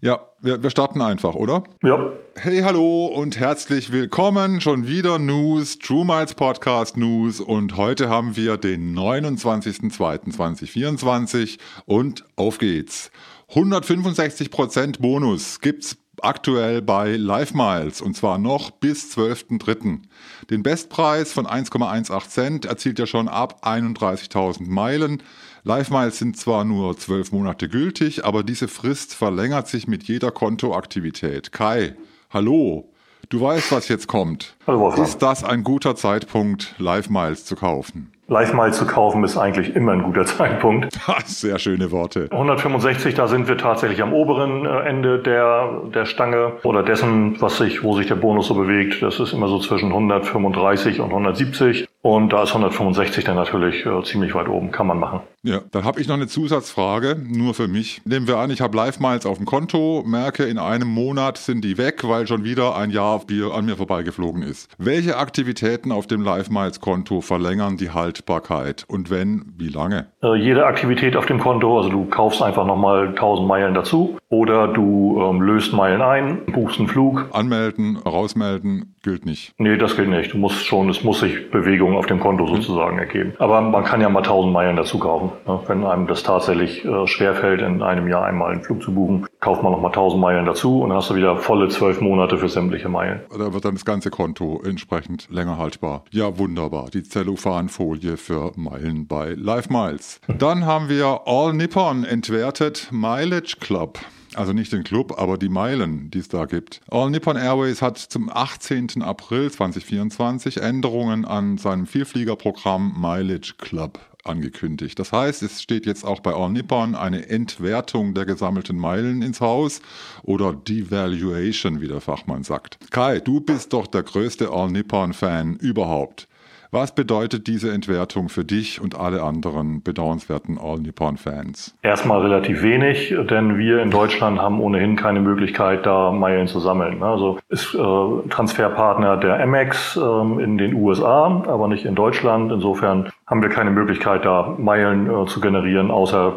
Ja, wir, wir starten einfach, oder? Ja. Hey, hallo und herzlich willkommen. Schon wieder News, True Miles Podcast News und heute haben wir den 29.02.2024 und auf geht's. 165% Bonus gibt's aktuell bei Live Miles und zwar noch bis 12.03. Den Bestpreis von 1,18 Cent erzielt er schon ab 31.000 Meilen. Live Miles sind zwar nur 12 Monate gültig, aber diese Frist verlängert sich mit jeder Kontoaktivität. Kai, hallo. Du weißt, was jetzt kommt. Hallo, Ist das ein guter Zeitpunkt, Live Miles zu kaufen? Live Miles zu kaufen ist eigentlich immer ein guter Zeitpunkt. Sehr schöne Worte. 165, da sind wir tatsächlich am oberen äh, Ende der, der Stange oder dessen, was sich, wo sich der Bonus so bewegt. Das ist immer so zwischen 135 und 170. Und da ist 165 dann natürlich äh, ziemlich weit oben, kann man machen. Ja, dann habe ich noch eine Zusatzfrage, nur für mich. Nehmen wir an, ich habe Live-Miles auf dem Konto, merke, in einem Monat sind die weg, weil schon wieder ein Jahr an mir vorbeigeflogen ist. Welche Aktivitäten auf dem Live-Miles-Konto verlängern die Haltbarkeit? Und wenn, wie lange? Äh, jede Aktivität auf dem Konto, also du kaufst einfach nochmal 1000 Meilen dazu oder du ähm, löst Meilen ein, buchst einen Flug. Anmelden, rausmelden, gilt nicht. Nee, das gilt nicht. Du musst schon, es muss sich Bewegung auf dem Konto sozusagen ergeben. Aber man kann ja mal 1000 Meilen dazu kaufen. Wenn einem das tatsächlich äh, schwerfällt, in einem Jahr einmal einen Flug zu buchen, kauft man nochmal 1000 Meilen dazu und dann hast du wieder volle zwölf Monate für sämtliche Meilen. Da wird dann das ganze Konto entsprechend länger haltbar. Ja, wunderbar. Die Zellophanfolie für Meilen bei Live Miles. Dann haben wir All Nippon entwertet Mileage Club. Also nicht den Club, aber die Meilen, die es da gibt. All Nippon Airways hat zum 18. April 2024 Änderungen an seinem Vielfliegerprogramm Mileage Club angekündigt. Das heißt, es steht jetzt auch bei All Nippon eine Entwertung der gesammelten Meilen ins Haus oder Devaluation, wie der Fachmann sagt. Kai, du bist doch der größte All Nippon-Fan überhaupt. Was bedeutet diese Entwertung für dich und alle anderen bedauernswerten All Nippon-Fans? Erstmal relativ wenig, denn wir in Deutschland haben ohnehin keine Möglichkeit, da Meilen zu sammeln. Also ist äh, Transferpartner der Amex äh, in den USA, aber nicht in Deutschland. Insofern haben wir keine Möglichkeit, da Meilen äh, zu generieren, außer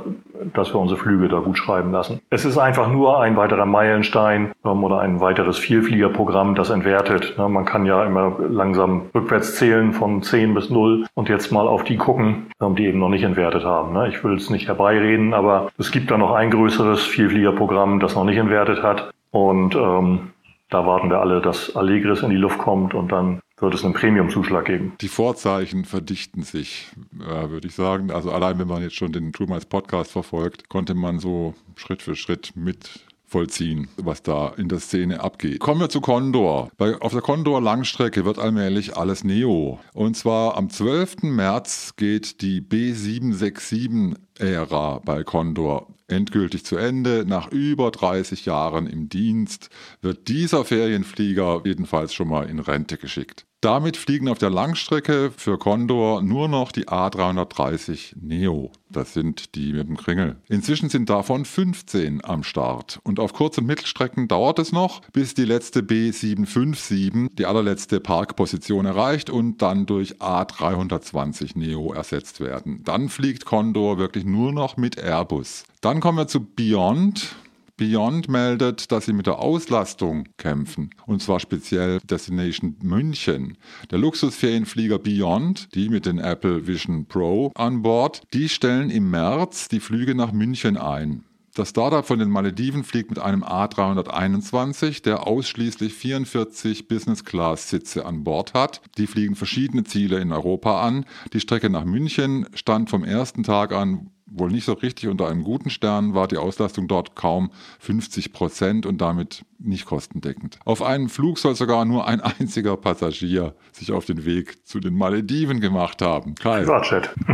dass wir unsere Flüge da gut schreiben lassen. Es ist einfach nur ein weiterer Meilenstein ähm, oder ein weiteres Vielfliegerprogramm, das entwertet. Ne? Man kann ja immer langsam rückwärts zählen von 10 bis 0 und jetzt mal auf die gucken, ähm, die eben noch nicht entwertet haben. Ne? Ich will es nicht herbeireden, aber es gibt da noch ein größeres Vielfliegerprogramm, das noch nicht entwertet hat. Und ähm, da warten wir alle, dass Allegris in die Luft kommt und dann wird es einen Premium-Zuschlag geben. Die Vorzeichen verdichten sich, äh, würde ich sagen. Also allein wenn man jetzt schon den True Miles Podcast verfolgt, konnte man so Schritt für Schritt mit vollziehen, was da in der Szene abgeht. Kommen wir zu Condor. Bei, auf der Condor Langstrecke wird allmählich alles Neo. Und zwar am 12. März geht die B767-Ära bei Condor endgültig zu Ende. Nach über 30 Jahren im Dienst wird dieser Ferienflieger jedenfalls schon mal in Rente geschickt. Damit fliegen auf der Langstrecke für Condor nur noch die A330 Neo. Das sind die mit dem Kringel. Inzwischen sind davon 15 am Start. Und auf Kurz- und Mittelstrecken dauert es noch, bis die letzte B757 die allerletzte Parkposition erreicht und dann durch A320 Neo ersetzt werden. Dann fliegt Condor wirklich nur noch mit Airbus. Dann kommen wir zu Beyond. Beyond meldet, dass sie mit der Auslastung kämpfen. Und zwar speziell Destination München. Der Luxusferienflieger Beyond, die mit den Apple Vision Pro an Bord, die stellen im März die Flüge nach München ein. Das Startup von den Malediven fliegt mit einem A321, der ausschließlich 44 Business-Class-Sitze an Bord hat. Die fliegen verschiedene Ziele in Europa an. Die Strecke nach München stand vom ersten Tag an wohl nicht so richtig unter einem guten Stern, war die Auslastung dort kaum 50 Prozent und damit nicht kostendeckend. Auf einem Flug soll sogar nur ein einziger Passagier sich auf den Weg zu den Malediven gemacht haben. Kai,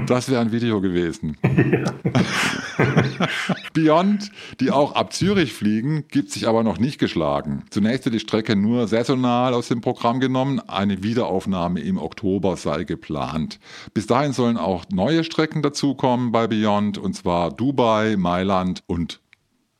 das wäre ein Video gewesen. Beyond, die auch ab Zürich fliegen, gibt sich aber noch nicht geschlagen. Zunächst wird die Strecke nur saisonal aus dem Programm genommen. Eine Wiederaufnahme im Oktober sei geplant. Bis dahin sollen auch neue Strecken dazukommen bei Beyond, und zwar Dubai, Mailand und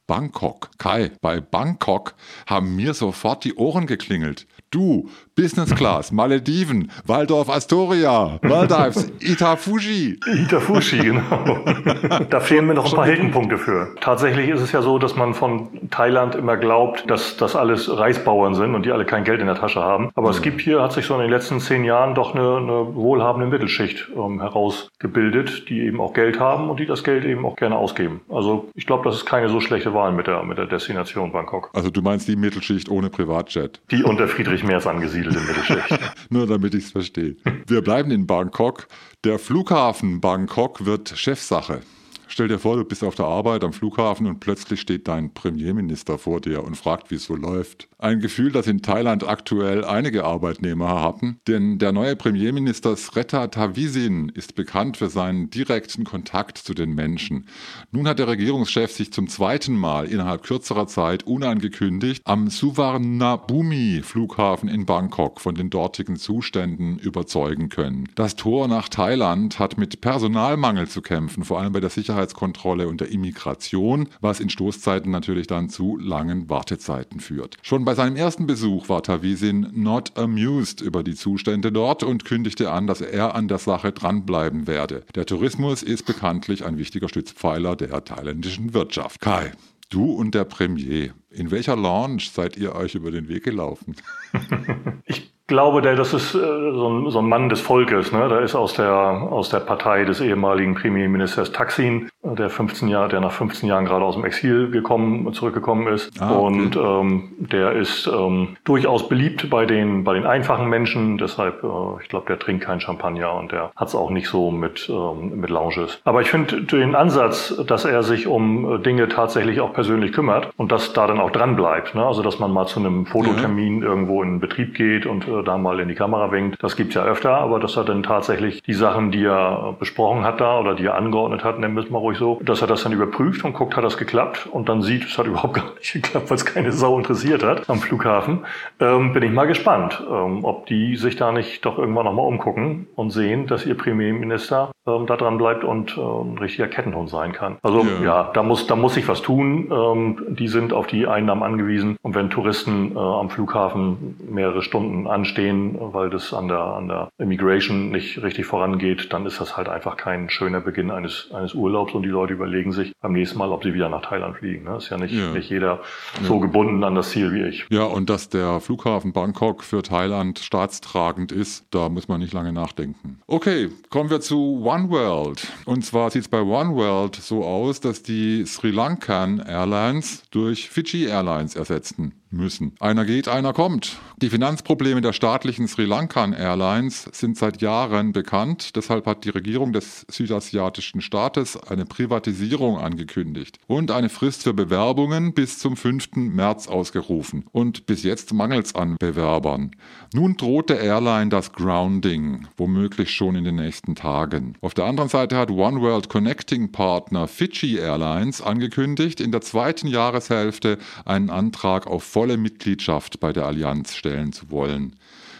Bangkok. Kai, bei Bangkok haben mir sofort die Ohren geklingelt. Du, Business Class, Malediven, Waldorf Astoria, Maldives, Itafuji. Itafuji, genau. da fehlen mir noch ein paar Heldenpunkte für. Tatsächlich ist es ja so, dass man von Thailand immer glaubt, dass das alles Reisbauern sind und die alle kein Geld in der Tasche haben. Aber mhm. es gibt hier, hat sich so in den letzten zehn Jahren doch eine, eine wohlhabende Mittelschicht ähm, herausgebildet, die eben auch Geld haben und die das Geld eben auch gerne ausgeben. Also ich glaube, das ist keine so schlechte Wahl mit der, mit der Destination Bangkok. Also du meinst die Mittelschicht ohne Privatjet? Die unter Friedrich Merz angesiedelt im Mittelschicht. Nur damit ich es verstehe. Wir bleiben in Bangkok. Der Flughafen Bangkok wird Chefsache. Stell dir vor, du bist auf der Arbeit am Flughafen und plötzlich steht dein Premierminister vor dir und fragt, wie es so läuft. Ein Gefühl, das in Thailand aktuell einige Arbeitnehmer hatten, denn der neue Premierminister Sreta Thavisin ist bekannt für seinen direkten Kontakt zu den Menschen. Nun hat der Regierungschef sich zum zweiten Mal innerhalb kürzerer Zeit unangekündigt am Suvarnabhumi Flughafen in Bangkok von den dortigen Zuständen überzeugen können. Das Tor nach Thailand hat mit Personalmangel zu kämpfen, vor allem bei der Sicherheitskontrolle und der Immigration, was in Stoßzeiten natürlich dann zu langen Wartezeiten führt. Schon bei seinem ersten Besuch war Tavisin not amused über die Zustände dort und kündigte an, dass er an der Sache dranbleiben werde. Der Tourismus ist bekanntlich ein wichtiger Stützpfeiler der thailändischen Wirtschaft. Kai, Du und der Premier, in welcher Lounge seid ihr euch über den Weg gelaufen? ich glaube, der, das ist äh, so, ein, so ein Mann des Volkes. Ne? Der ist aus der, aus der Partei des ehemaligen Premierministers Taksin, der 15 Jahre, der nach 15 Jahren gerade aus dem Exil gekommen, zurückgekommen ist. Ah, okay. Und ähm, der ist ähm, durchaus beliebt bei den, bei den einfachen Menschen. Deshalb, äh, ich glaube, der trinkt kein Champagner und der hat es auch nicht so mit, ähm, mit Lounges. Aber ich finde den Ansatz, dass er sich um äh, Dinge tatsächlich auch persönlich kümmert und dass da dann auch dran bleibt. Ne? Also, dass man mal zu einem Fototermin ja. irgendwo in den Betrieb geht und äh, da mal in die Kamera winkt. Das gibt's ja öfter, aber dass er dann tatsächlich die Sachen, die er besprochen hat da oder die er angeordnet hat, nennen wir es mal ruhig so, dass er das dann überprüft und guckt, hat das geklappt und dann sieht, es hat überhaupt gar nicht geklappt, weil es keine Sau interessiert hat am Flughafen. Ähm, bin ich mal gespannt, ähm, ob die sich da nicht doch irgendwann nochmal umgucken und sehen, dass ihr Premierminister ähm, da dran bleibt und äh, ein richtiger Kettenhund sein kann. Also ja, ja da muss da muss sich was tun. Ähm, die sind auf die Einnahmen angewiesen und wenn Touristen äh, am Flughafen mehrere Stunden anstehen, weil das an der an der Immigration nicht richtig vorangeht, dann ist das halt einfach kein schöner Beginn eines eines Urlaubs und die Leute überlegen sich beim nächsten Mal, ob sie wieder nach Thailand fliegen. Ne? Ist ja nicht ja. nicht jeder ja. so gebunden an das Ziel wie ich. Ja und dass der Flughafen Bangkok für Thailand staatstragend ist, da muss man nicht lange nachdenken. Okay, kommen wir zu One One World. Und zwar sieht es bei One World so aus, dass die Sri Lankan Airlines durch Fiji Airlines ersetzten müssen. Einer geht, einer kommt. Die Finanzprobleme der staatlichen Sri Lankan Airlines sind seit Jahren bekannt. Deshalb hat die Regierung des südasiatischen Staates eine Privatisierung angekündigt und eine Frist für Bewerbungen bis zum 5. März ausgerufen. Und bis jetzt mangelt es an Bewerbern. Nun droht der Airline das Grounding, womöglich schon in den nächsten Tagen. Auf der anderen Seite hat One World Connecting Partner Fiji Airlines angekündigt, in der zweiten Jahreshälfte einen Antrag auf volle Mitgliedschaft bei der Allianz stellen zu wollen.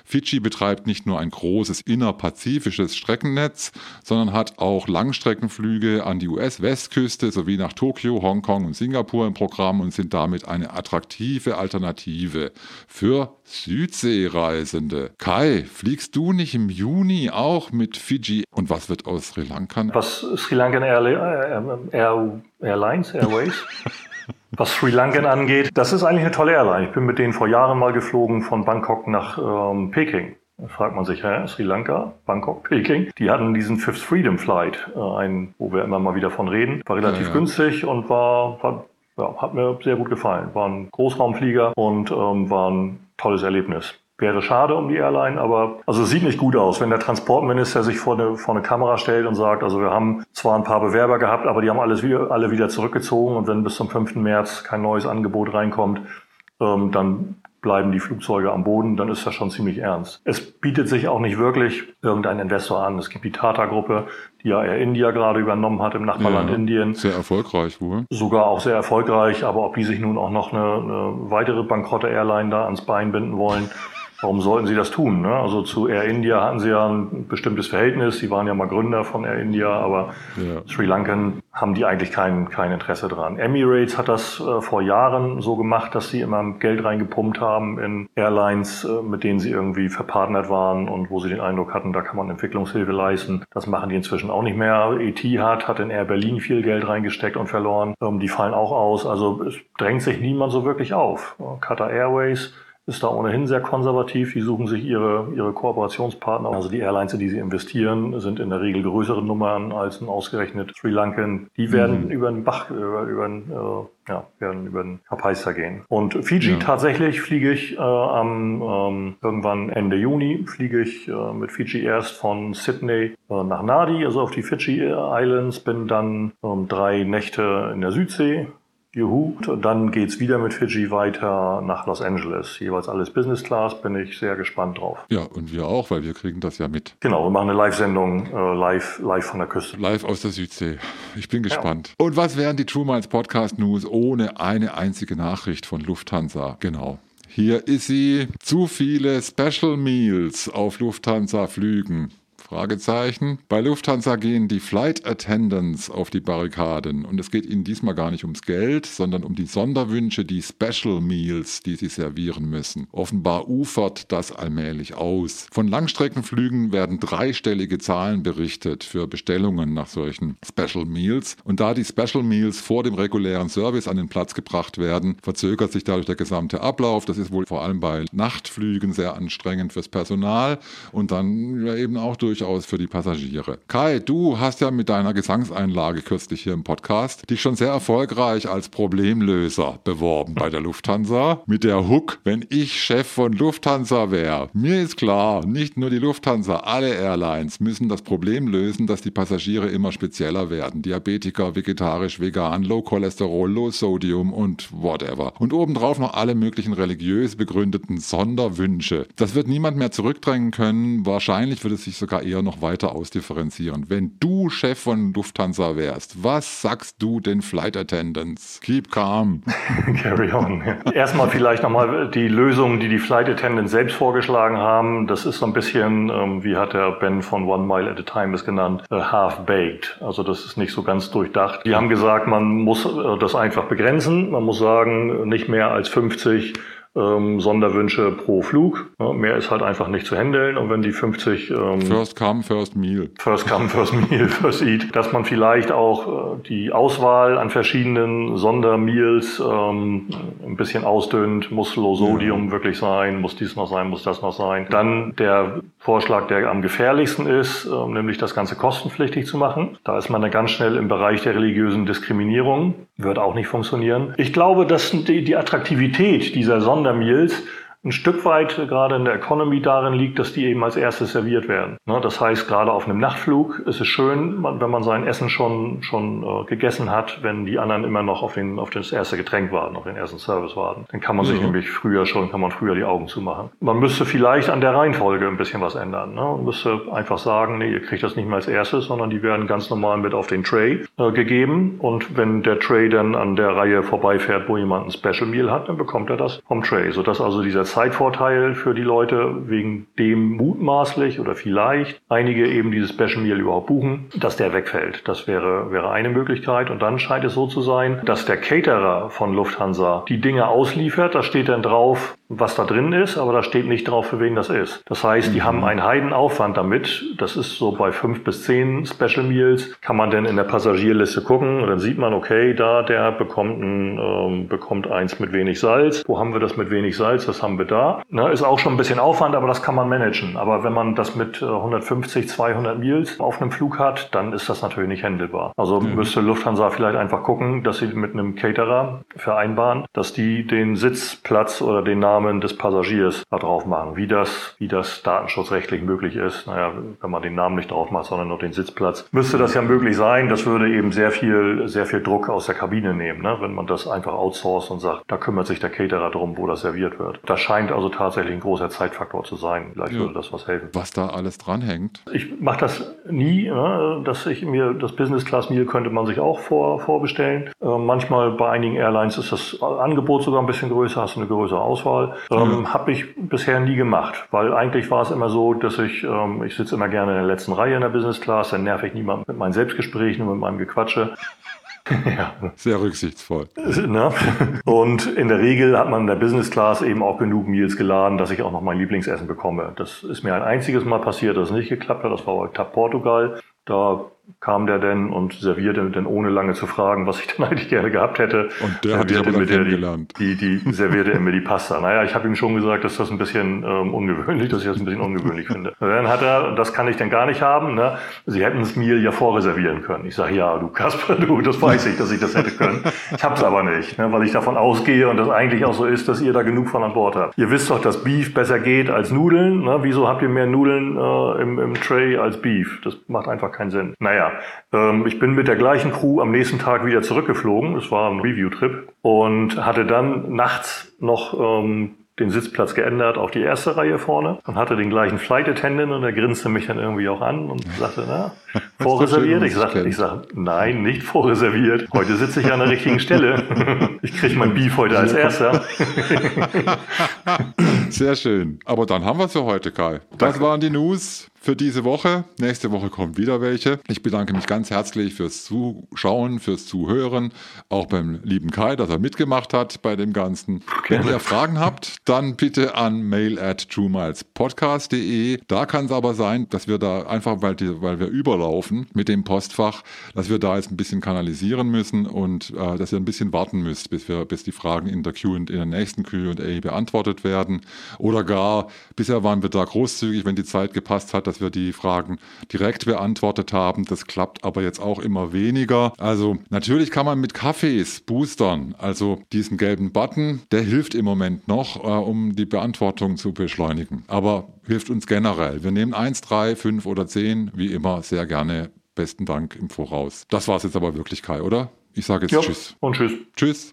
Fidschi betreibt nicht nur ein großes innerpazifisches Streckennetz, sondern hat auch Langstreckenflüge an die US-Westküste sowie nach Tokio, Hongkong und Singapur im Programm und sind damit eine attraktive Alternative für Südseereisende. Kai, fliegst du nicht im Juni auch mit Fiji? Und was wird aus Sri Lanka? Was Sri Lankan Airlines, Airways? Was Sri Lankan angeht, das ist eigentlich eine tolle Airline. Ich bin mit denen vor Jahren mal geflogen von Bangkok nach ähm, Peking. Da fragt man sich, hä, Sri Lanka, Bangkok, Peking. Die hatten diesen Fifth Freedom Flight, äh, ein, wo wir immer mal wieder von reden. War relativ ja, ja. günstig und war, war ja, hat mir sehr gut gefallen. War ein Großraumflieger und ähm, war ein tolles Erlebnis. Wäre schade um die Airline, aber also es sieht nicht gut aus, wenn der Transportminister sich vor eine, vor eine Kamera stellt und sagt, also wir haben zwar ein paar Bewerber gehabt, aber die haben alles wieder, alle wieder zurückgezogen und wenn bis zum 5. März kein neues Angebot reinkommt, ähm, dann bleiben die Flugzeuge am Boden, dann ist das schon ziemlich ernst. Es bietet sich auch nicht wirklich irgendein Investor an. Es gibt die Tata-Gruppe, die ja Air India gerade übernommen hat im Nachbarland ja, Indien. Sehr erfolgreich wohl. Sogar auch sehr erfolgreich, aber ob die sich nun auch noch eine, eine weitere bankrotte Airline da ans Bein binden wollen, warum sollten sie das tun? Ne? Also zu Air India hatten sie ja ein bestimmtes Verhältnis. Sie waren ja mal Gründer von Air India, aber ja. Sri Lankan haben die eigentlich kein, kein Interesse dran. Emirates hat das äh, vor Jahren so gemacht, dass sie immer Geld reingepumpt haben in Airlines, äh, mit denen sie irgendwie verpartnert waren und wo sie den Eindruck hatten, da kann man Entwicklungshilfe leisten. Das machen die inzwischen auch nicht mehr. Etihad hat in Air Berlin viel Geld reingesteckt und verloren. Ähm, die fallen auch aus. Also es drängt sich niemand so wirklich auf. Qatar Airways ist da ohnehin sehr konservativ. Die suchen sich ihre, ihre Kooperationspartner. Also die Airlines, in die sie investieren, sind in der Regel größere Nummern als ein ausgerechnet Sri Lankan. Die werden mhm. über den Bach, über, über den, äh, ja, werden über den Kapaister gehen. Und Fiji ja. tatsächlich fliege ich äh, am ähm, irgendwann Ende Juni fliege ich äh, mit Fiji erst von Sydney äh, nach Nadi, also auf die Fiji Islands, bin dann ähm, drei Nächte in der Südsee Juhu. Und dann geht's wieder mit Fiji weiter nach Los Angeles. Jeweils alles Business Class, bin ich sehr gespannt drauf. Ja, und wir auch, weil wir kriegen das ja mit. Genau, wir machen eine Live-Sendung äh, live, live von der Küste. Live aus der Südsee. Ich bin gespannt. Ja. Und was wären die True Minds Podcast News ohne eine einzige Nachricht von Lufthansa? Genau. Hier ist sie. Zu viele Special Meals auf Lufthansa-Flügen. Fragezeichen. Bei Lufthansa gehen die Flight Attendants auf die Barrikaden und es geht ihnen diesmal gar nicht ums Geld, sondern um die Sonderwünsche, die Special Meals, die sie servieren müssen. Offenbar ufert das allmählich aus. Von Langstreckenflügen werden dreistellige Zahlen berichtet für Bestellungen nach solchen Special Meals und da die Special Meals vor dem regulären Service an den Platz gebracht werden, verzögert sich dadurch der gesamte Ablauf. Das ist wohl vor allem bei Nachtflügen sehr anstrengend fürs Personal und dann eben auch durch durchaus für die Passagiere. Kai, du hast ja mit deiner Gesangseinlage kürzlich hier im Podcast dich schon sehr erfolgreich als Problemlöser beworben bei der Lufthansa. Mit der Hook, wenn ich Chef von Lufthansa wäre. Mir ist klar, nicht nur die Lufthansa, alle Airlines müssen das Problem lösen, dass die Passagiere immer spezieller werden. Diabetiker, vegetarisch, vegan, Low Cholesterol, Low Sodium und whatever. Und obendrauf noch alle möglichen religiös begründeten Sonderwünsche. Das wird niemand mehr zurückdrängen können. Wahrscheinlich wird es sich sogar eher noch weiter ausdifferenzieren. Wenn du Chef von Lufthansa wärst, was sagst du den Flight Attendants? Keep calm. Carry on. Erstmal vielleicht nochmal die Lösung, die die Flight Attendants selbst vorgeschlagen haben. Das ist so ein bisschen, ähm, wie hat der Ben von One Mile at a Time es genannt, äh, half-baked. Also das ist nicht so ganz durchdacht. Die haben gesagt, man muss äh, das einfach begrenzen. Man muss sagen, nicht mehr als 50 ähm, Sonderwünsche pro Flug. Ja, mehr ist halt einfach nicht zu handeln. Und wenn die 50 ähm, First come, first meal. First come, first meal, first eat, dass man vielleicht auch äh, die Auswahl an verschiedenen Sondermeals ähm, ein bisschen ausdünnt, muss Low Sodium ja. wirklich sein, muss dies noch sein, muss das noch sein. Dann der Vorschlag, der am gefährlichsten ist, äh, nämlich das Ganze kostenpflichtig zu machen. Da ist man dann ganz schnell im Bereich der religiösen Diskriminierung. Wird auch nicht funktionieren. Ich glaube, dass die, die Attraktivität dieser Sondermeals ein Stück weit gerade in der Economy darin liegt, dass die eben als erstes serviert werden. Ne, das heißt, gerade auf einem Nachtflug ist es schön, wenn man sein Essen schon, schon äh, gegessen hat, wenn die anderen immer noch auf, den, auf das erste Getränk warten, auf den ersten Service warten. Dann kann man sich nämlich früher schon, kann man früher die Augen zumachen. Man müsste vielleicht an der Reihenfolge ein bisschen was ändern. Ne? Man müsste einfach sagen, nee, ihr kriegt das nicht mehr als erstes, sondern die werden ganz normal mit auf den Tray äh, gegeben. Und wenn der Tray dann an der Reihe vorbeifährt, wo jemand ein Special Meal hat, dann bekommt er das vom Tray, sodass also dieser Zeitvorteil für die Leute, wegen dem mutmaßlich oder vielleicht einige eben dieses Special Meal überhaupt buchen, dass der wegfällt. Das wäre, wäre eine Möglichkeit. Und dann scheint es so zu sein, dass der Caterer von Lufthansa die Dinge ausliefert. Da steht dann drauf, was da drin ist, aber da steht nicht drauf, für wen das ist. Das heißt, die mhm. haben einen Heidenaufwand damit. Das ist so bei fünf bis zehn Special Meals. Kann man denn in der Passagierliste gucken und dann sieht man, okay, da der bekommt, ein, ähm, bekommt eins mit wenig Salz. Wo haben wir das mit wenig Salz? Das haben wir da. Ne, ist auch schon ein bisschen Aufwand, aber das kann man managen. Aber wenn man das mit 150, äh, 200 Meals auf einem Flug hat, dann ist das natürlich nicht handelbar. Also mhm. müsste Lufthansa vielleicht einfach gucken, dass sie mit einem Caterer vereinbaren, dass die den Sitzplatz oder den Namen Namen des Passagiers da drauf machen. Wie das, wie das datenschutzrechtlich möglich ist, naja, wenn man den Namen nicht drauf macht, sondern nur den Sitzplatz, müsste das ja möglich sein. Das würde eben sehr viel, sehr viel Druck aus der Kabine nehmen, ne? wenn man das einfach outsourced und sagt, da kümmert sich der Caterer drum, wo das serviert wird. Das scheint also tatsächlich ein großer Zeitfaktor zu sein. Vielleicht ja. würde das was helfen. Was da alles dranhängt? Ich mache das nie, ne? dass ich mir das Business Class Meal könnte man sich auch vor, vorbestellen. Äh, manchmal bei einigen Airlines ist das Angebot sogar ein bisschen größer, hast du eine größere Auswahl. Mal. Ähm, ja. Habe ich bisher nie gemacht, weil eigentlich war es immer so, dass ich, ähm, ich sitze immer gerne in der letzten Reihe in der Business Class, dann nerv ich niemand mit meinen Selbstgesprächen und mit meinem Gequatsche. ja. Sehr rücksichtsvoll. Ne? Und in der Regel hat man in der Business Class eben auch genug Meals geladen, dass ich auch noch mein Lieblingsessen bekomme. Das ist mir ein einziges Mal passiert, dass es nicht geklappt hat. Das war bei TAP Portugal. Da kam der denn und servierte denn ohne lange zu fragen, was ich denn eigentlich gerne gehabt hätte. Und der hat mir kennengelernt. Die, die, die servierte er mir die Pasta. Naja, ich habe ihm schon gesagt, dass das ein bisschen ähm, ungewöhnlich, dass ich das ein bisschen ungewöhnlich finde. Dann hat er, das kann ich denn gar nicht haben, ne? Sie hätten es mir ja vorreservieren können. Ich sage, ja, du Kasper, du, das weiß ich, dass ich das hätte können. Ich habe es aber nicht, ne? weil ich davon ausgehe und das eigentlich auch so ist, dass ihr da genug von an Bord habt. Ihr wisst doch, dass Beef besser geht als Nudeln. Ne? Wieso habt ihr mehr Nudeln äh, im, im Tray als Beef? Das macht einfach keinen Sinn. Naja, ähm, ich bin mit der gleichen Crew am nächsten Tag wieder zurückgeflogen. Es war ein Review-Trip und hatte dann nachts noch ähm, den Sitzplatz geändert auf die erste Reihe vorne und hatte den gleichen Flight Attendant und er grinste mich dann irgendwie auch an und sagte, na, vorreserviert? Ich sagte, ich sag, nein, nicht vorreserviert. Heute sitze ich an der richtigen Stelle. Ich kriege mein Beef heute als erster. Sehr schön. Aber dann haben wir es für heute, Kai. Das waren die News für diese Woche. Nächste Woche kommen wieder welche. Ich bedanke mich ganz herzlich fürs Zuschauen, fürs Zuhören, auch beim lieben Kai, dass er mitgemacht hat bei dem Ganzen. Wenn ihr Fragen habt, dann bitte an mail at truemilespodcast.de. Da kann es aber sein, dass wir da einfach, weil, die, weil wir überlaufen mit dem Postfach, dass wir da jetzt ein bisschen kanalisieren müssen und äh, dass ihr ein bisschen warten müsst, bis, wir, bis die Fragen in der Q in der nächsten Q&A beantwortet werden. Oder gar, bisher waren wir da großzügig, wenn die Zeit gepasst hat, dass dass wir die Fragen direkt beantwortet haben. Das klappt aber jetzt auch immer weniger. Also natürlich kann man mit Kaffees boostern. Also diesen gelben Button, der hilft im Moment noch, äh, um die Beantwortung zu beschleunigen. Aber hilft uns generell. Wir nehmen 1, 3, 5 oder 10, wie immer, sehr gerne. Besten Dank im Voraus. Das war es jetzt aber wirklich, Kai, oder? Ich sage jetzt ja, Tschüss. Und Tschüss. Tschüss.